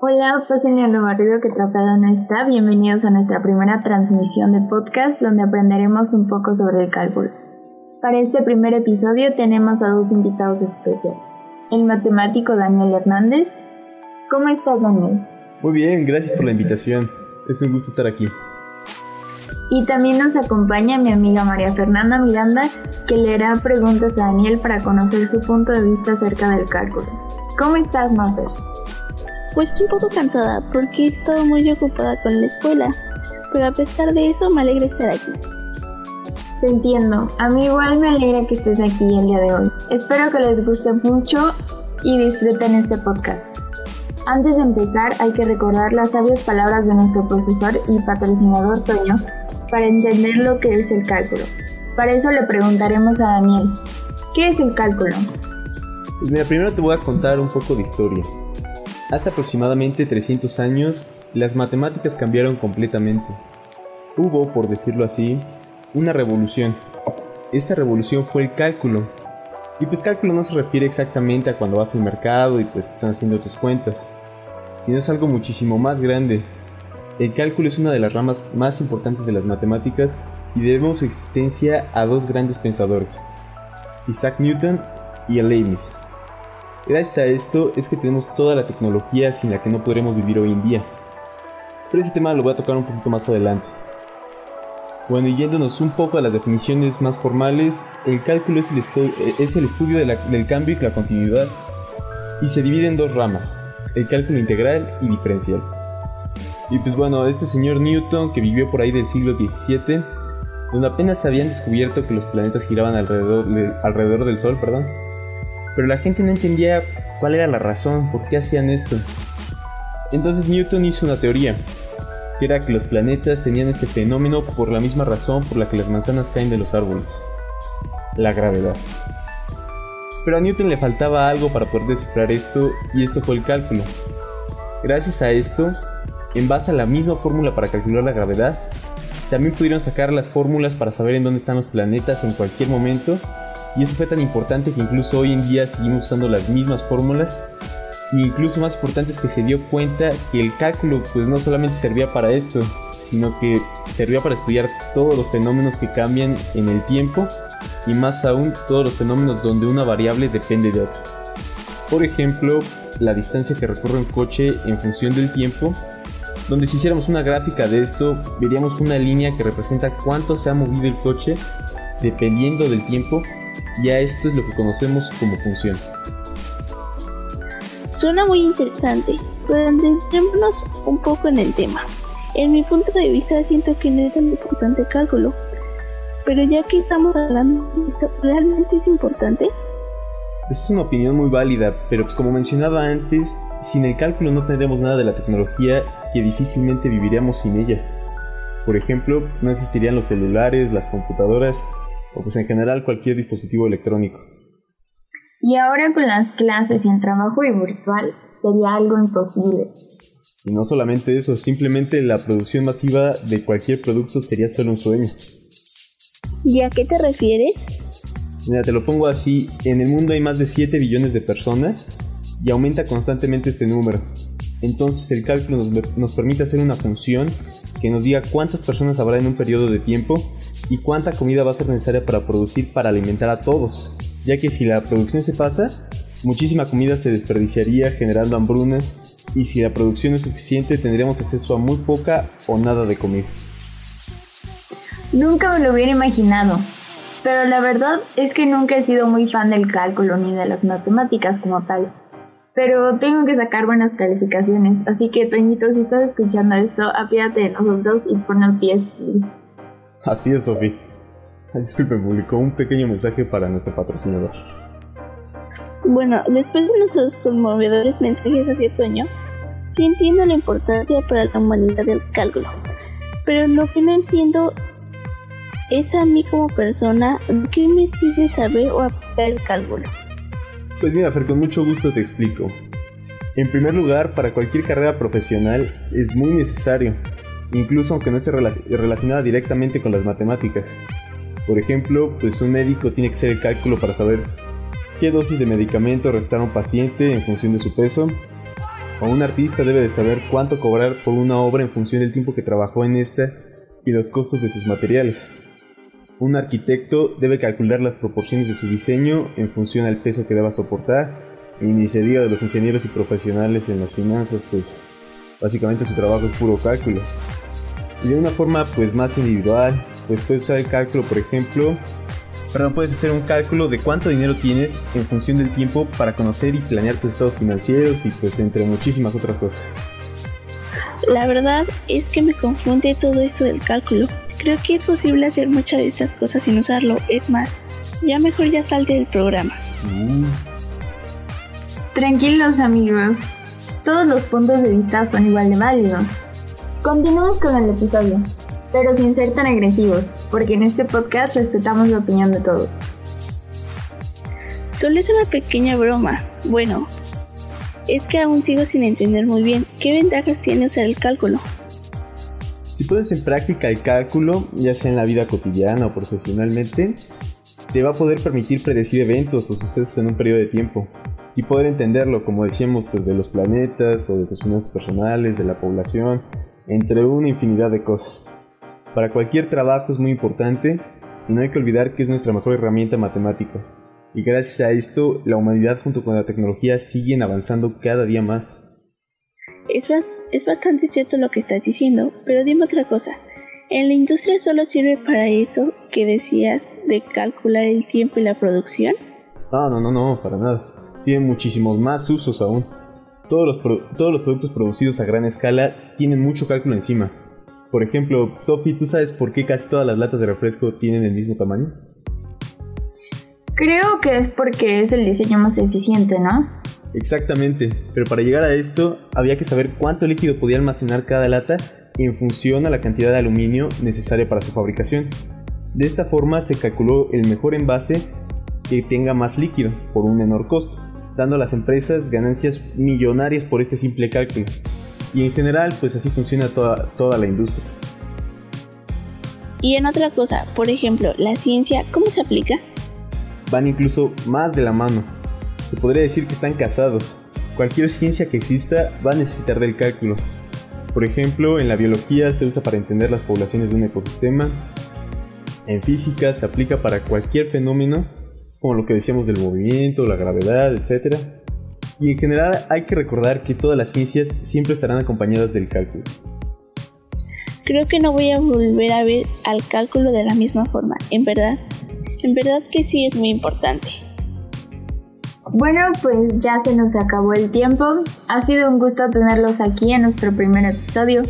Hola, pásenle a lo barrido que atrapado no está. Bienvenidos a nuestra primera transmisión de podcast donde aprenderemos un poco sobre el cálculo. Para este primer episodio tenemos a dos invitados especiales. El matemático Daniel Hernández. ¿Cómo estás, Daniel? Muy bien, gracias por la invitación. Es un gusto estar aquí. Y también nos acompaña mi amiga María Fernanda Miranda, que le hará preguntas a Daniel para conocer su punto de vista acerca del cálculo. ¿Cómo estás, Mafer? Pues un poco cansada porque he estado muy ocupada con la escuela, pero a pesar de eso me alegra estar aquí. Te entiendo, a mí igual me alegra que estés aquí el día de hoy. Espero que les guste mucho y disfruten este podcast. Antes de empezar hay que recordar las sabias palabras de nuestro profesor y patrocinador Toño para entender lo que es el cálculo. Para eso le preguntaremos a Daniel, ¿qué es el cálculo? Pues mira, primero te voy a contar un poco de historia. Hace aproximadamente 300 años, las matemáticas cambiaron completamente. Hubo, por decirlo así, una revolución. Esta revolución fue el cálculo. Y pues cálculo no se refiere exactamente a cuando vas al mercado y pues están haciendo tus cuentas, sino es algo muchísimo más grande. El cálculo es una de las ramas más importantes de las matemáticas y debemos su existencia a dos grandes pensadores, Isaac Newton y Leibniz. Gracias a esto es que tenemos toda la tecnología sin la que no podremos vivir hoy en día. Pero ese tema lo voy a tocar un poquito más adelante. Bueno, y yéndonos un poco a las definiciones más formales, el cálculo es el, es el estudio del cambio y la continuidad y se divide en dos ramas, el cálculo integral y diferencial. Y pues bueno, este señor Newton que vivió por ahí del siglo XVII, donde apenas habían descubierto que los planetas giraban alrededor, alrededor del Sol, perdón, pero la gente no entendía cuál era la razón, por qué hacían esto. Entonces Newton hizo una teoría, que era que los planetas tenían este fenómeno por la misma razón por la que las manzanas caen de los árboles, la gravedad. Pero a Newton le faltaba algo para poder descifrar esto y esto fue el cálculo. Gracias a esto, en base a la misma fórmula para calcular la gravedad, también pudieron sacar las fórmulas para saber en dónde están los planetas en cualquier momento y esto fue tan importante que incluso hoy en día seguimos usando las mismas fórmulas. Y incluso más importante es que se dio cuenta que el cálculo pues no solamente servía para esto, sino que servía para estudiar todos los fenómenos que cambian en el tiempo y más aún todos los fenómenos donde una variable depende de otra. Por ejemplo, la distancia que recorre un coche en función del tiempo, donde si hiciéramos una gráfica de esto, veríamos una línea que representa cuánto se ha movido el coche dependiendo del tiempo ya esto es lo que conocemos como función. Suena muy interesante, pero centrémonos un poco en el tema. En mi punto de vista siento que no es un importante cálculo, pero ya que estamos hablando de esto, ¿realmente es importante? es una opinión muy válida, pero pues como mencionaba antes, sin el cálculo no tendríamos nada de la tecnología que difícilmente viviríamos sin ella. Por ejemplo, no existirían los celulares, las computadoras o pues en general cualquier dispositivo electrónico. Y ahora con las clases y el trabajo virtual sería algo imposible. Y no solamente eso, simplemente la producción masiva de cualquier producto sería solo un sueño. ¿Y a qué te refieres? Mira, te lo pongo así, en el mundo hay más de 7 billones de personas y aumenta constantemente este número. Entonces el cálculo nos, nos permite hacer una función que nos diga cuántas personas habrá en un periodo de tiempo y cuánta comida va a ser necesaria para producir para alimentar a todos, ya que si la producción se pasa, muchísima comida se desperdiciaría generando hambrunas y si la producción es suficiente tendríamos acceso a muy poca o nada de comida. Nunca me lo hubiera imaginado, pero la verdad es que nunca he sido muy fan del cálculo ni de las matemáticas como tal. Pero tengo que sacar buenas calificaciones, así que Toñito, si estás escuchando esto, apiádate de nosotros y ponnos pies. Así es, Sofi. Disculpe, publicó un pequeño mensaje para nuestro patrocinador. Bueno, después de nuestros conmovedores mensajes hacia Toño, sí entiendo la importancia para la humanidad del cálculo. Pero lo que no entiendo es a mí como persona, ¿qué me sirve saber o aplicar el cálculo? Pues mira, Fer, con mucho gusto te explico. En primer lugar, para cualquier carrera profesional es muy necesario, incluso aunque no esté relacionada directamente con las matemáticas. Por ejemplo, pues un médico tiene que hacer el cálculo para saber qué dosis de medicamento restar a un paciente en función de su peso, O un artista debe de saber cuánto cobrar por una obra en función del tiempo que trabajó en esta y los costos de sus materiales. Un arquitecto debe calcular las proporciones de su diseño en función al peso que deba soportar. Y ni se diga de los ingenieros y profesionales en las finanzas, pues básicamente su trabajo es puro cálculo. Y de una forma pues más individual, pues puedes usar el cálculo, por ejemplo, perdón, puedes hacer un cálculo de cuánto dinero tienes en función del tiempo para conocer y planear tus estados financieros y pues entre muchísimas otras cosas. La verdad es que me confunde todo esto del cálculo. Creo que es posible hacer muchas de esas cosas sin usarlo. Es más, ya mejor ya salte del programa. Mm. Tranquilos amigos, todos los puntos de vista son igual de válidos. Continuamos con el episodio, pero sin ser tan agresivos, porque en este podcast respetamos la opinión de todos. Solo es una pequeña broma. Bueno, es que aún sigo sin entender muy bien qué ventajas tiene usar el cálculo. Si pones en práctica el cálculo, ya sea en la vida cotidiana o profesionalmente, te va a poder permitir predecir eventos o sucesos en un periodo de tiempo y poder entenderlo, como decíamos, pues de los planetas o de tus finanzas personales, de la población, entre una infinidad de cosas. Para cualquier trabajo es muy importante y no hay que olvidar que es nuestra mejor herramienta matemática. Y gracias a esto, la humanidad junto con la tecnología siguen avanzando cada día más. Es, ba- es bastante cierto lo que estás diciendo, pero dime otra cosa. ¿En la industria solo sirve para eso que decías de calcular el tiempo y la producción? No, no, no, no, para nada. Tiene muchísimos más usos aún. Todos los, pro- todos los productos producidos a gran escala tienen mucho cálculo encima. Por ejemplo, Sophie, ¿tú sabes por qué casi todas las latas de refresco tienen el mismo tamaño? Creo que es porque es el diseño más eficiente, ¿no? Exactamente, pero para llegar a esto había que saber cuánto líquido podía almacenar cada lata en función a la cantidad de aluminio necesaria para su fabricación. De esta forma se calculó el mejor envase que tenga más líquido por un menor costo, dando a las empresas ganancias millonarias por este simple cálculo. Y en general, pues así funciona toda, toda la industria. Y en otra cosa, por ejemplo, la ciencia, ¿cómo se aplica? Van incluso más de la mano. Se podría decir que están casados. Cualquier ciencia que exista va a necesitar del cálculo. Por ejemplo, en la biología se usa para entender las poblaciones de un ecosistema. En física se aplica para cualquier fenómeno, como lo que decíamos del movimiento, la gravedad, etc. Y en general hay que recordar que todas las ciencias siempre estarán acompañadas del cálculo. Creo que no voy a volver a ver al cálculo de la misma forma, en verdad. En verdad que sí es muy importante. Bueno, pues ya se nos acabó el tiempo. Ha sido un gusto tenerlos aquí en nuestro primer episodio.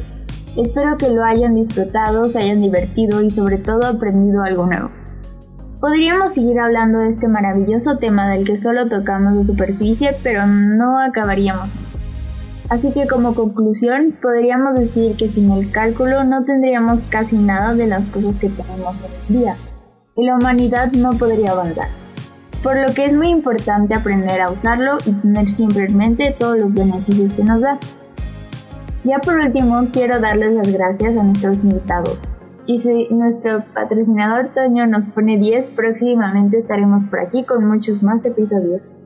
Espero que lo hayan disfrutado, se hayan divertido y sobre todo aprendido algo nuevo. Podríamos seguir hablando de este maravilloso tema del que solo tocamos de superficie, pero no acabaríamos. Así que como conclusión, podríamos decir que sin el cálculo no tendríamos casi nada de las cosas que tenemos hoy en día, y la humanidad no podría avanzar por lo que es muy importante aprender a usarlo y tener siempre en mente todos los beneficios que nos da. Ya por último, quiero darles las gracias a nuestros invitados. Y si nuestro patrocinador Toño nos pone 10, próximamente estaremos por aquí con muchos más episodios.